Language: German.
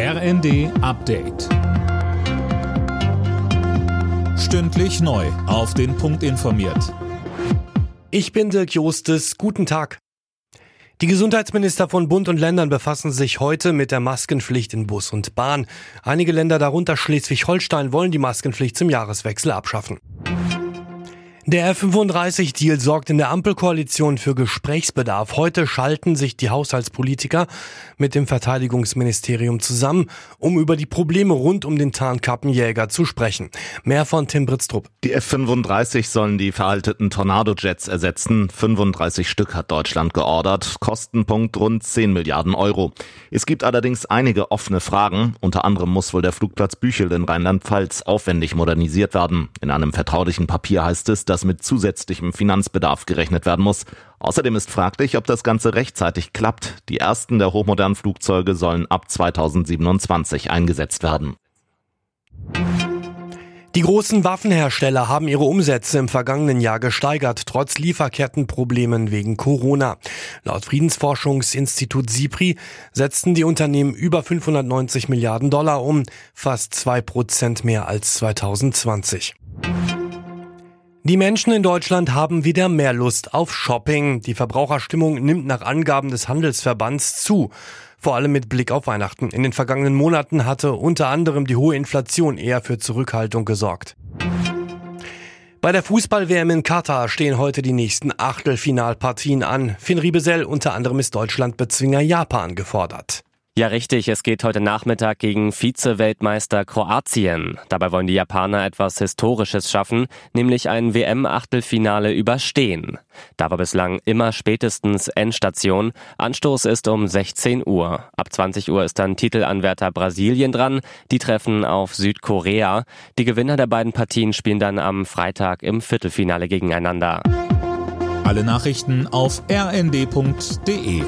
RND Update. Stündlich neu. Auf den Punkt informiert. Ich bin Dirk Jostes. Guten Tag. Die Gesundheitsminister von Bund und Ländern befassen sich heute mit der Maskenpflicht in Bus und Bahn. Einige Länder, darunter Schleswig-Holstein, wollen die Maskenpflicht zum Jahreswechsel abschaffen. Der F-35-Deal sorgt in der Ampelkoalition für Gesprächsbedarf. Heute schalten sich die Haushaltspolitiker mit dem Verteidigungsministerium zusammen, um über die Probleme rund um den Tarnkappenjäger zu sprechen. Mehr von Tim Britztrup. Die F-35 sollen die veralteten Tornado-Jets ersetzen. 35 Stück hat Deutschland geordert. Kostenpunkt rund 10 Milliarden Euro. Es gibt allerdings einige offene Fragen. Unter anderem muss wohl der Flugplatz Büchel in Rheinland-Pfalz aufwendig modernisiert werden. In einem vertraulichen Papier heißt es, dass dass mit zusätzlichem Finanzbedarf gerechnet werden muss. Außerdem ist fraglich, ob das Ganze rechtzeitig klappt. Die ersten der hochmodernen Flugzeuge sollen ab 2027 eingesetzt werden. Die großen Waffenhersteller haben ihre Umsätze im vergangenen Jahr gesteigert, trotz Lieferkettenproblemen wegen Corona. Laut Friedensforschungsinstitut SIPRI setzten die Unternehmen über 590 Milliarden Dollar um, fast zwei Prozent mehr als 2020. Die Menschen in Deutschland haben wieder mehr Lust auf Shopping. Die Verbraucherstimmung nimmt nach Angaben des Handelsverbands zu. Vor allem mit Blick auf Weihnachten. In den vergangenen Monaten hatte unter anderem die hohe Inflation eher für Zurückhaltung gesorgt. Bei der Fußball-WM in Katar stehen heute die nächsten Achtelfinalpartien an. Finn Riebesell unter anderem ist Deutschland-Bezwinger Japan gefordert. Ja, richtig. Es geht heute Nachmittag gegen Vize-Weltmeister Kroatien. Dabei wollen die Japaner etwas Historisches schaffen, nämlich ein WM-Achtelfinale überstehen. Da war bislang immer spätestens Endstation. Anstoß ist um 16 Uhr. Ab 20 Uhr ist dann Titelanwärter Brasilien dran. Die treffen auf Südkorea. Die Gewinner der beiden Partien spielen dann am Freitag im Viertelfinale gegeneinander. Alle Nachrichten auf rnd.de